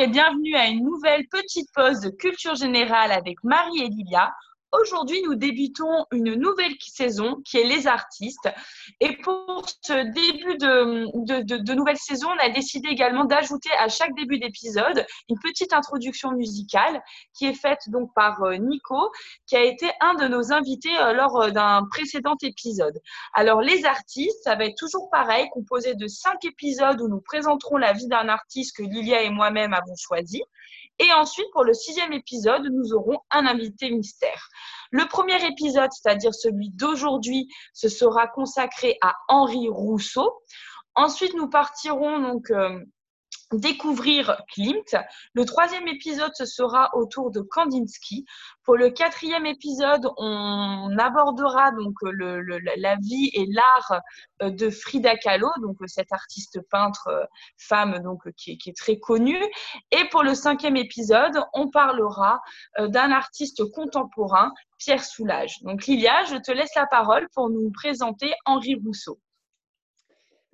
et bienvenue à une nouvelle petite pause de culture générale avec Marie et Lilia. Aujourd'hui, nous débutons une nouvelle saison qui est les artistes. Et pour ce début de, nouvelle saison, on a décidé également d'ajouter à chaque début d'épisode une petite introduction musicale qui est faite donc par euh, Nico, qui a été un de nos invités euh, lors euh, d'un précédent épisode. Alors, les artistes, ça va être toujours pareil, composé de cinq épisodes où nous présenterons la vie d'un artiste que Lilia et moi-même avons choisi. Et ensuite, pour le sixième épisode, nous aurons un invité mystère. Le premier épisode, c'est-à-dire celui d'aujourd'hui, ce sera consacré à Henri Rousseau. Ensuite, nous partirons donc euh, découvrir Klimt. Le troisième épisode, ce sera autour de Kandinsky. Pour le quatrième épisode, on abordera donc le, la vie et l'art euh, de Frida Kahlo, donc cette artiste peintre euh, femme donc qui, qui, est très connue. Et pour le cinquième épisode, on parlera euh, d'un artiste contemporain, Pierre Soulages. Donc Lilia, je te laisse la parole pour nous présenter Henri Rousseau.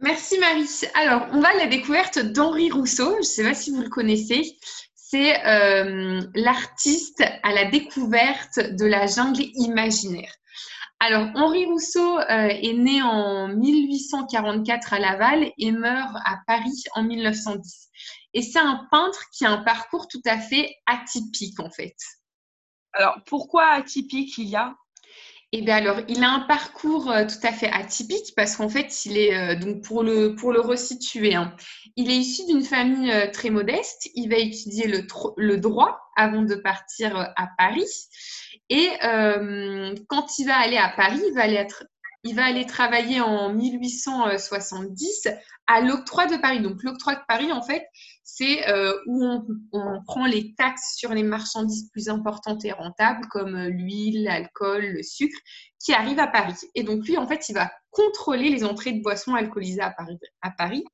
Merci Marie. Alors, on va à la découverte d'Henri Rousseau. Je ne sais pas si vous le connaissez. C'est euh, l'artiste à la découverte de la jungle imaginaire. Alors, Henri Rousseau euh, est né en 1844 à Laval et meurt à Paris en 1910. Et c'est un peintre qui a un parcours tout à fait atypique en fait. Alors, pourquoi atypique il y a? Eh bien alors, il a un parcours euh, tout à fait atypique parce qu'en fait, il est euh, donc pour le pour le resituer, hein, il est issu d'une famille euh, très modeste. Il va étudier le, le droit avant de partir à Paris. Et quand il va aller à Paris, il va aller être il va aller travailler en 1870 à l'octroi de Paris. Donc l'octroi de Paris, en fait, c'est euh, où on, prend les taxes sur les marchandises plus importantes et rentables, comme euh, l'huile, l'alcool, le sucre, qui arrivent à Paris. Et donc lui, en fait, il va contrôler les entrées de boissons alcoolisées à Paris. À Paris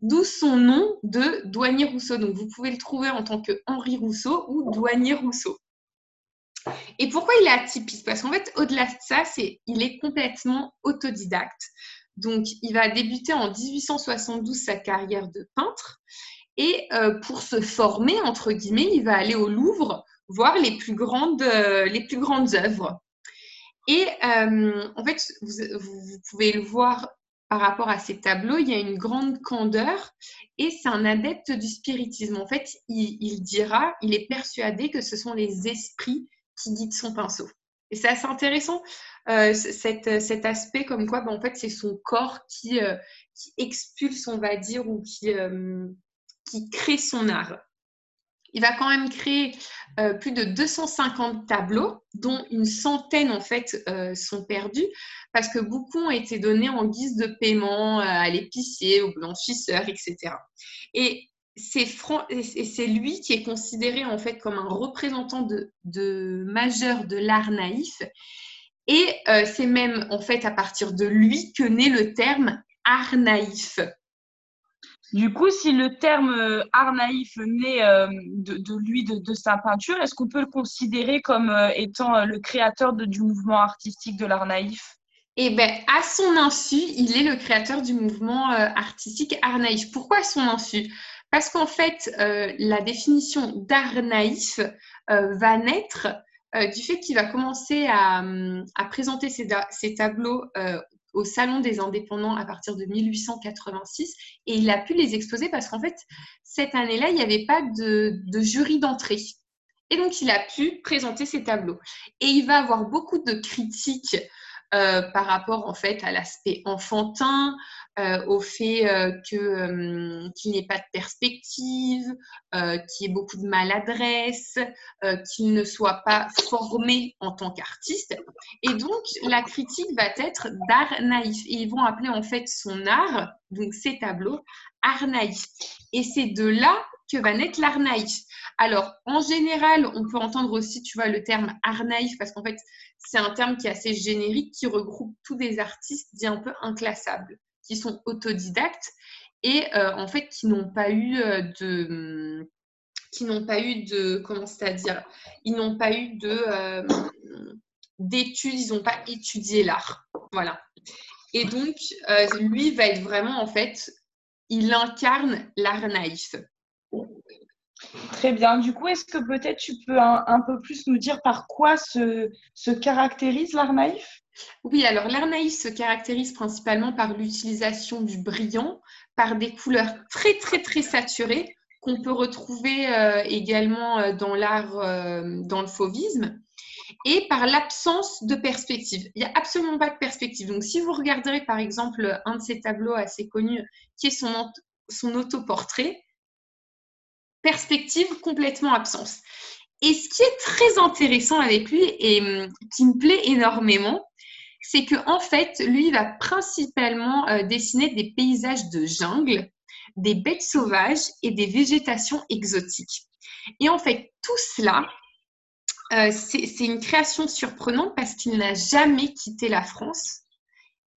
D'où son nom de douanier Rousseau. Donc vous pouvez le trouver en tant que Henri Rousseau ou douanier Rousseau. Et pourquoi il est atypique? Parce qu'en fait, au-delà de ça, c'est il est complètement autodidacte. Donc, il va débuter en 1872 sa carrière de peintre. Et euh, pour se former, entre guillemets, il va aller au Louvre voir les plus grandes, euh, les plus grandes œuvres. Et euh, en fait, vous, pouvez le voir par rapport à ces tableaux, il y a une grande candeur et c'est un adepte du spiritisme. En fait, il, dira, il est persuadé que ce sont les esprits qui guide son pinceau. Et c'est assez intéressant, euh, cet, aspect comme quoi, ben, en fait, c'est son corps qui, euh, qui, expulse, on va dire, ou qui, euh, qui crée son art. Il va quand même créer plus de 250 tableaux, dont une centaine, en fait, sont perdus, parce que beaucoup ont été donnés en guise de paiement à l'épicier, au blanchisseur, etc. Et c'est lui qui est considéré en fait comme un représentant de, majeur de l'art naïf. Et euh, c'est même en fait à partir de lui que naît le terme art naïf. Du coup, si le terme euh, art naïf naît euh, de, lui, de, sa peinture, est-ce qu'on peut le considérer comme étant le créateur du mouvement artistique de l'art naïf? Eh bien, à son insu, il est le créateur du mouvement artistique art naïf. Pourquoi à son insu? Parce qu'en fait, euh, la définition d'art naïf euh, va naître euh, du fait qu'il va commencer à, présenter ses, tableaux au Salon des indépendants à partir de 1886 et il a pu les exposer parce qu'en fait, cette année-là, il n'y avait pas de, de jury d'entrée. Et donc, il a pu présenter ses tableaux. Et il va avoir beaucoup de critiques par rapport en fait à l'aspect enfantin, euh, au fait euh, que euh, qu'il n'y ait pas de perspective, qu'il y ait beaucoup de maladresse, qu'il ne soit pas formé en tant qu'artiste. Et donc, la critique va être d'art naïf. Et ils vont appeler en fait son art, donc ses tableaux, art naïf. Et c'est de là que va naître l'art naïf. Alors, en général, on peut entendre aussi, tu vois, le terme art naïf, parce qu'en fait, c'est un terme qui est assez générique, qui regroupe tous des artistes dits un peu inclassables qui sont autodidactes et euh, en fait qui n'ont pas eu euh, de qui n'ont pas eu de comment c'est-à-dire ils n'ont pas eu de euh, d'études ils n'ont pas étudié l'art. Voilà. Et donc lui va être vraiment en fait il incarne l'art naïf Très bien. Du coup, est-ce que peut-être tu peux un, peu plus nous dire par quoi se, se caractérise l'art naïf Oui, alors l'art naïf se caractérise principalement par l'utilisation du brillant, par des couleurs très très très saturées qu'on peut retrouver euh, également euh, dans l'art, euh, dans le fauvisme, et par l'absence de perspective. Il n'y a absolument pas de perspective. Donc, si vous regarderez par exemple un de ces tableaux assez connus, qui est son, son autoportrait, perspective complètement absence. Et ce qui est très intéressant avec lui et hum, qui me plaît énormément, c'est que en fait, lui va principalement dessiner des paysages de jungle des bêtes sauvages et des végétations exotiques. Et en fait, tout cela, euh, c'est une création surprenante parce qu'il n'a jamais quitté la France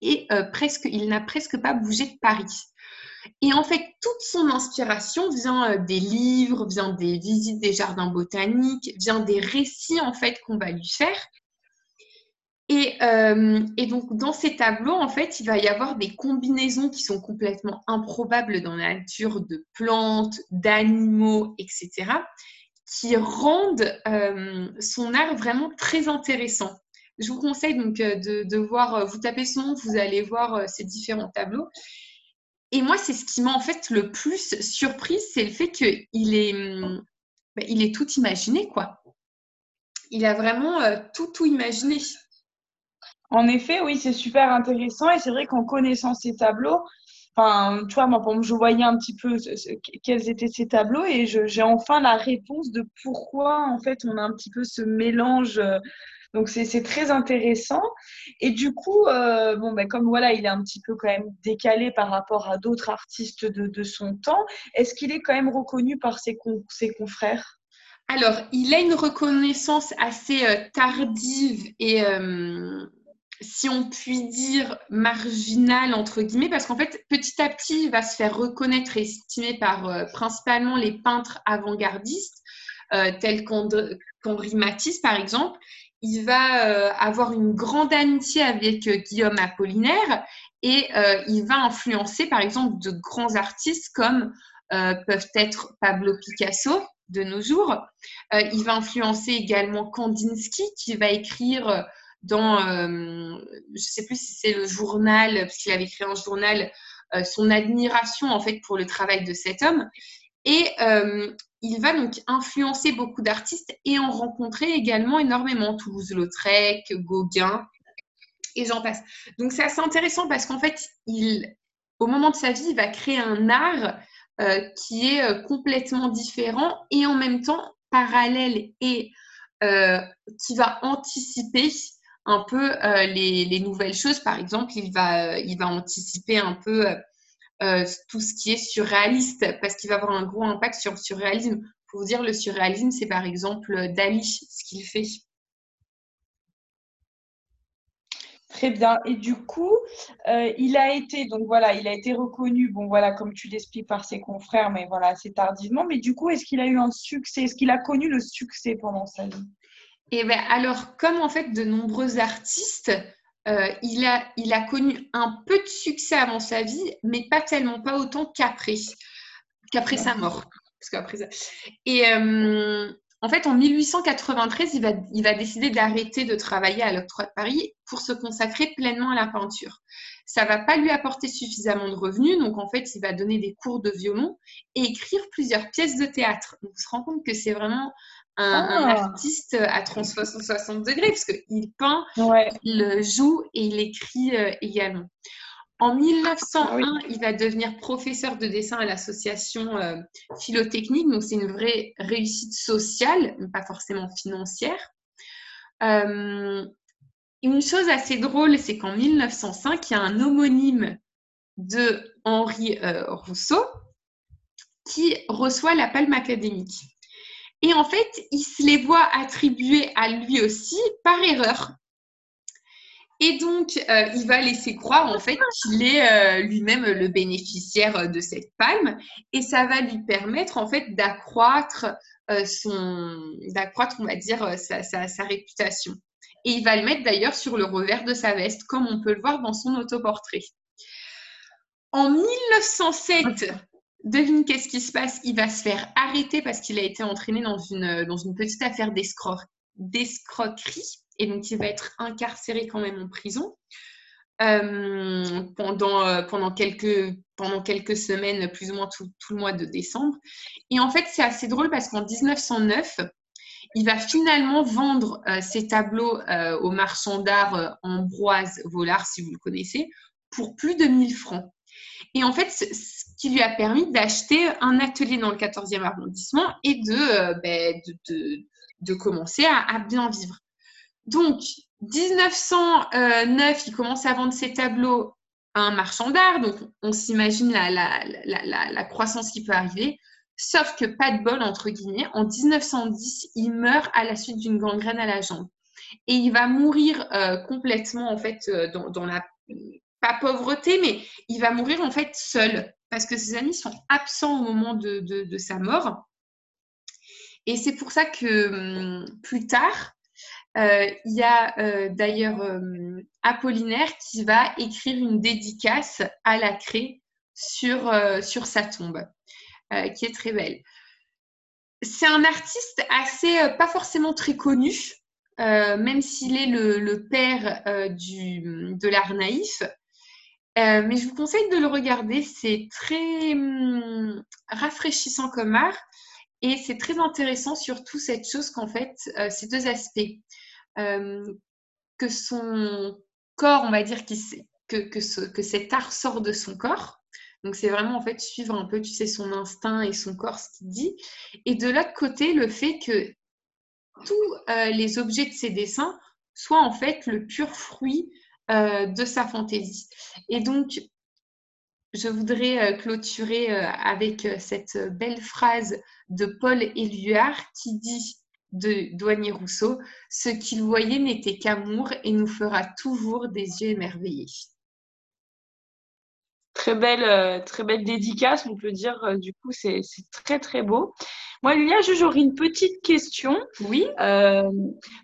et euh, presque, il n'a presque pas bougé de Paris. Et en fait, toute son inspiration vient euh, des livres, vient des visites des jardins botaniques, vient des récits en fait qu'on va lui faire. Euh, et, donc, dans ces tableaux, en fait, il va y avoir des combinaisons qui sont complètement improbables dans la nature de plantes, d'animaux, etc., qui rendent euh, son art vraiment très intéressant. Je vous conseille donc euh, de, voir, vous tapez son nom, vous allez voir ces différents tableaux. Et moi, c'est ce qui m'a en fait le plus surpris, c'est le fait qu'il est, bah, il est tout imaginé, quoi. Il a vraiment tout, tout imaginé. En effet, oui, c'est super intéressant et c'est vrai qu'en connaissant ces tableaux, enfin, tu vois, moi, je voyais un petit peu quels étaient ces tableaux et j'ai enfin la réponse de pourquoi, en fait, on a un petit peu ce mélange. Donc, c'est très intéressant. Et du coup, euh, bon, ben, comme voilà, il est un petit peu quand même décalé par rapport à d'autres artistes de, son temps, est-ce qu'il est quand même reconnu par ses, ses confrères? Alors, il a une reconnaissance assez euh, tardive et, euh, si on peut dire, marginal, entre guillemets, parce qu'en fait, petit à petit, il va se faire reconnaître et estimer par principalement les peintres avant-gardistes, tels qu'Henri Matisse, par exemple. Il va euh, avoir une grande amitié avec Guillaume Apollinaire et il va influencer, par exemple, de grands artistes comme peuvent être Pablo Picasso, de nos jours. il va influencer également Kandinsky, qui va écrire dans, euh, je ne sais plus si c'est le journal, parce qu'il avait écrit un journal, euh, son admiration en fait pour le travail de cet homme. Et euh, il va donc influencer beaucoup d'artistes et en rencontrer également énormément. Toulouse-Lautrec, Gauguin, et j'en passe. Donc c'est assez intéressant parce qu'en fait, au moment de sa vie, il va créer un art qui est complètement différent et en même temps parallèle et qui va anticiper un peu euh, les, nouvelles choses. Par exemple, il va, euh, il va anticiper un peu euh, tout ce qui est surréaliste parce qu'il va avoir un gros impact sur le surréalisme. Pour vous dire, le surréalisme, c'est par exemple Dali, ce qu'il fait. Très bien. Et du coup, il a été donc voilà, il a été reconnu, bon voilà, comme tu l'expliques par ses confrères, mais voilà, assez tardivement. Mais du coup, est-ce qu'il a eu un succès Est-ce qu'il a connu le succès pendant sa vie? Et ben alors, comme en fait de nombreux artistes, euh, il, a, il a connu un peu de succès avant sa vie, mais pas tellement, pas autant qu'après, qu'après sa mort. Parce qu'après ça... Et euh, en fait, en 1893, il va, il va décider d'arrêter de travailler à l'Octroi de Paris pour se consacrer pleinement à la peinture. Ça va pas lui apporter suffisamment de revenus, donc en fait, il va donner des cours de violon et écrire plusieurs pièces de théâtre. on se rend compte que c'est vraiment un, ah. artiste à 360 degrés, parce qu'il peint, il joue et il écrit euh, également. En 1901, ah il va devenir professeur de dessin à l'association euh, philotechnique, donc c'est une vraie réussite sociale, pas forcément financière. Euh, une chose assez drôle, c'est qu'en 1905, il y a un homonyme de Henri Rousseau qui reçoit la palme académique. Et en fait, il se les voit attribuer à lui aussi par erreur. Et donc, euh, il va laisser croire en fait qu'il est euh, lui-même le bénéficiaire de cette palme, et ça va lui permettre en fait d'accroître euh, son, d'accroître, on va dire, sa, sa, réputation. Et il va le mettre d'ailleurs sur le revers de sa veste, comme on peut le voir dans son autoportrait. En 1907, devine qu'est-ce qui se passe Il va se faire arrêter parce qu'il a été entraîné dans une, une petite affaire d'escroquerie. Et donc, il va être incarcéré quand même en prison. Euh, pendant, euh, pendant, quelques, semaines, plus ou moins tout, le mois de décembre. Et en fait, c'est assez drôle parce qu'en 1909, il va finalement vendre euh, ses tableaux au marchand d'art Ambroise Vollard, si vous le connaissez, pour plus de 1000 francs. Et en fait, ce qui lui a permis d'acheter un atelier dans le 14e arrondissement et de, ben, de, de, commencer à, bien vivre. Donc, 1909, il commence à vendre ses tableaux à un marchand d'art, donc on s'imagine la, la, croissance qui peut arriver. Sauf que pas de bol, entre guillemets, en 1910, il meurt à la suite d'une gangrène à la jambe. Et il va mourir euh, complètement, en fait, euh, dans, la, pas pauvreté, mais il va mourir, en fait, seul, parce que ses amis sont absents au moment de, de sa mort. Et c'est pour ça que hum, plus tard, euh, il y a euh, d'ailleurs euh, Apollinaire qui va écrire une dédicace à la craie sur, sur sa tombe, qui est très belle. C'est un artiste assez, pas forcément très connu, même s'il est le, père du, de l'art naïf. Mais je vous conseille de le regarder, c'est très hum, rafraîchissant comme art et c'est très intéressant surtout cette chose qu'en fait, ces deux aspects. Euh, que son corps, on va dire, que, que, que cet art sort de son corps. Donc c'est vraiment en fait suivre un peu, tu sais, son instinct et son corps, ce qu'il dit. Et de l'autre côté, le fait que tous euh, les objets de ses dessins soient en fait le pur fruit euh, de sa fantaisie. Et donc, je voudrais clôturer avec cette belle phrase de Paul Éluard qui dit de Douanier Rousseau, ce qu'il voyait n'était qu'amour et nous fera toujours des yeux émerveillés. Très belle, euh, très belle dédicace, on peut dire. Euh, du coup, c'est très très beau. Moi, Lilia, j'aurais une petite question. Oui. Euh,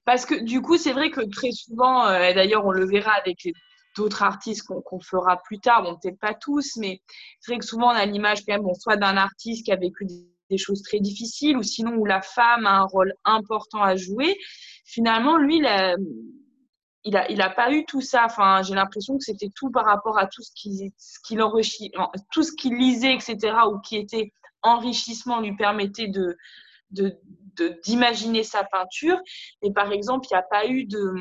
parce que du coup, c'est vrai que très souvent, d'ailleurs, on le verra avec d'autres artistes qu'on fera plus tard, bon, peut-être pas tous, mais c'est vrai que souvent on a l'image quand même, bon, soit d'un artiste qui a vécu des choses très difficiles ou sinon où la femme a un rôle important à jouer. Finalement, lui, il a, il a, il a pas eu tout ça. Enfin, j'ai l'impression que c'était tout par rapport à tout ce qu'il qu enrichit, tout ce qu'il lisait, etc., ou qui était enrichissement lui permettait de d'imaginer sa peinture. Et par exemple, il n'y a pas eu de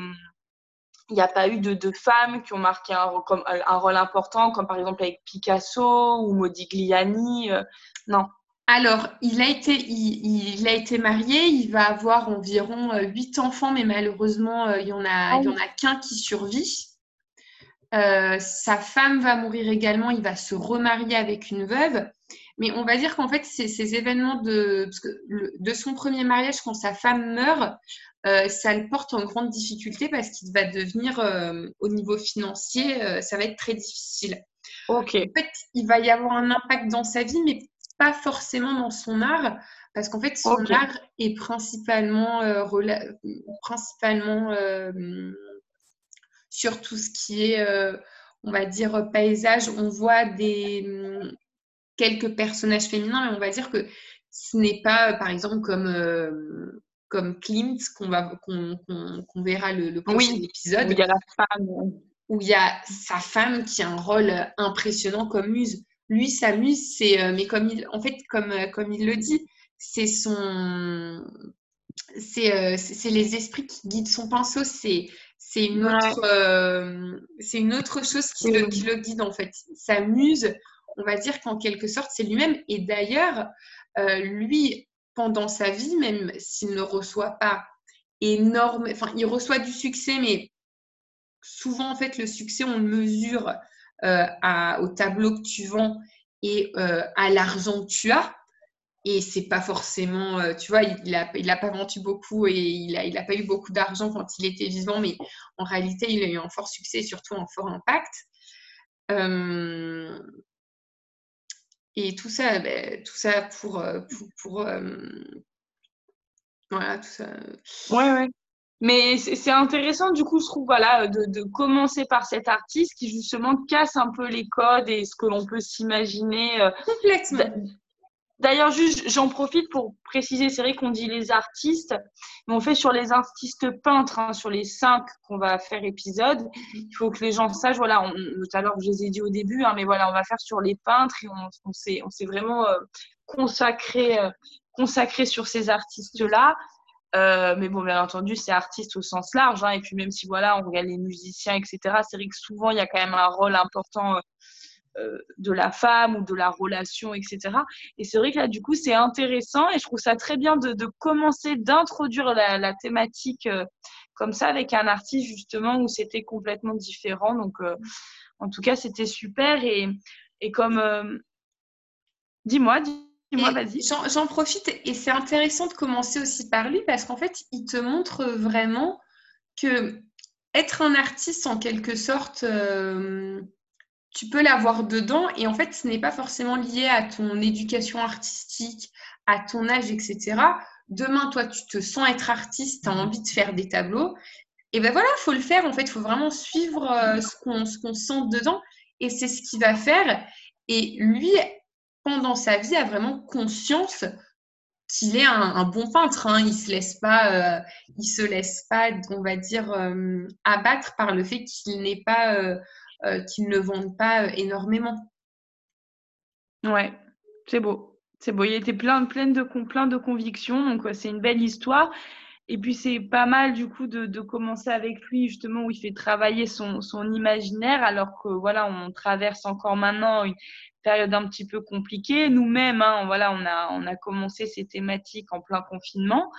il a pas eu de, de, femmes qui ont marqué un, comme, un, rôle important, comme par exemple avec Picasso ou Modigliani. Euh, non, alors, il a, été, il, a été marié, il va avoir environ euh, huit enfants, mais malheureusement, euh, il n'y en a, ah a qu'un qui survit. Euh, sa femme va mourir également, il va se remarier avec une veuve. Mais on va dire qu'en fait, ces, événements de, de son premier mariage, quand sa femme meurt, ça le porte en grande difficulté parce qu'il va devenir, au niveau financier, ça va être très difficile. Ok. En fait, il va y avoir un impact dans sa vie, mais pas forcément dans son art, parce qu'en fait, son art est principalement, euh, principalement euh, sur tout ce qui est, euh, on va dire, paysage. On voit des, quelques personnages féminins, mais on va dire que ce n'est pas, par exemple, comme comme Klimt qu'on va qu'on verra le, le prochain épisode où il y a la femme où il y a sa femme qui a un rôle impressionnant comme muse lui s'amuse, c'est euh, mais comme il, en fait, comme, euh, comme il le dit, c'est son, c'est euh, les esprits qui guident son pinceau, c'est c'est une autre, c'est une autre chose qui le, qui le guide en fait. Sa muse, on va dire qu'en quelque sorte, c'est lui-même. Et d'ailleurs, lui, pendant sa vie, même s'il ne reçoit pas énorme, enfin, il reçoit du succès, mais souvent, en fait, le succès, on le mesure euh, au tableau que tu vends et euh, à l'argent que tu as. Et c'est pas forcément, euh, tu vois, il n'a il a pas vendu beaucoup et il n'a il a pas eu beaucoup d'argent quand il était vivant, mais en réalité, il a eu un fort succès, surtout un fort impact. et tout ça, ben, tout ça pour, pour, voilà, tout ça. Ouais. Mais c'est intéressant, du coup, je trouve, voilà, de, de, commencer par cet artiste qui, justement, casse un peu les codes et ce que l'on peut s'imaginer. Euh, Complètement. D'ailleurs, j'en profite pour préciser, c'est vrai qu'on dit les artistes, mais on fait sur les artistes peintres, hein, sur les cinq qu'on va faire épisode. Il faut que les gens sachent, voilà, on, tout à l'heure je les ai dit au début, hein, mais voilà, on va faire sur les peintres et on, on s'est vraiment euh, consacré, euh, consacré sur ces artistes-là. Euh, mais bon, bien entendu, c'est artiste au sens large. Hein, et puis même si voilà, on regarde les musiciens, etc., c'est vrai que souvent, il y a quand même un rôle important euh, de la femme ou de la relation, etc. Et c'est vrai que là, du coup, c'est intéressant et je trouve ça très bien de, commencer, d'introduire la, thématique euh, comme ça avec un artiste justement où c'était complètement différent. Donc, euh, en tout cas, c'était super. Et, et comme. dis-moi, dis-moi, vas-y. J'en profite et c'est intéressant de commencer aussi par lui parce qu'en fait, il te montre vraiment que être un artiste en quelque sorte tu peux l'avoir dedans et en fait, ce n'est pas forcément lié à ton éducation artistique, à ton âge, etc. Demain, toi, tu te sens être artiste, tu as envie de faire des tableaux. Et ben voilà, il faut le faire. En fait, il faut vraiment suivre euh, ce qu'on sent dedans et c'est ce qu'il va faire. Et lui, pendant sa vie, a vraiment conscience qu'il est un, bon peintre. Hein. Il se laisse pas, euh, il se laisse pas, on va dire, euh, abattre par le fait qu'il n'est pas euh, qui ne vendent pas énormément. Ouais, c'est beau. C'est beau. Il était plein, plein, de, plein de convictions. Donc, c'est une belle histoire. Et puis, c'est pas mal, du coup, de, de, commencer avec lui, justement, où il fait travailler son, son imaginaire, alors que, voilà, on traverse encore maintenant une période un petit peu compliquée. Nous-mêmes, hein, voilà, on a, on a commencé ces thématiques en plein confinement.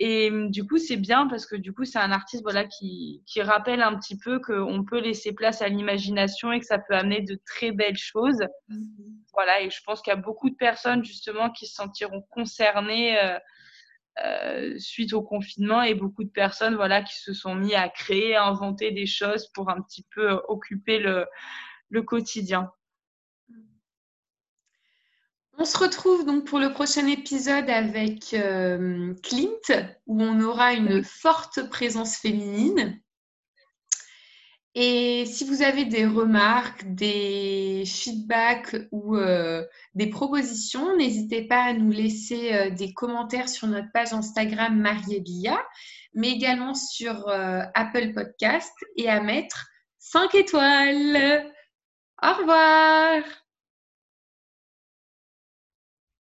Et du coup, c'est bien parce que du coup, c'est un artiste voilà, qui, qui rappelle un petit peu qu'on peut laisser place à l'imagination et que ça peut amener de très belles choses. Mm-hmm. Voilà, et je pense qu'il y a beaucoup de personnes justement qui se sentiront concernées euh, euh, suite au confinement et beaucoup de personnes voilà, qui se sont mis à créer, à inventer des choses pour un petit peu occuper le, le quotidien. On se retrouve donc pour le prochain épisode avec euh, Clint, où on aura une forte présence féminine. Et si vous avez des remarques, des feedbacks ou euh, des propositions, n'hésitez pas à nous laisser euh, des commentaires sur notre page Instagram Mariebilla, mais également sur Apple Podcast et à mettre 5 étoiles. Au revoir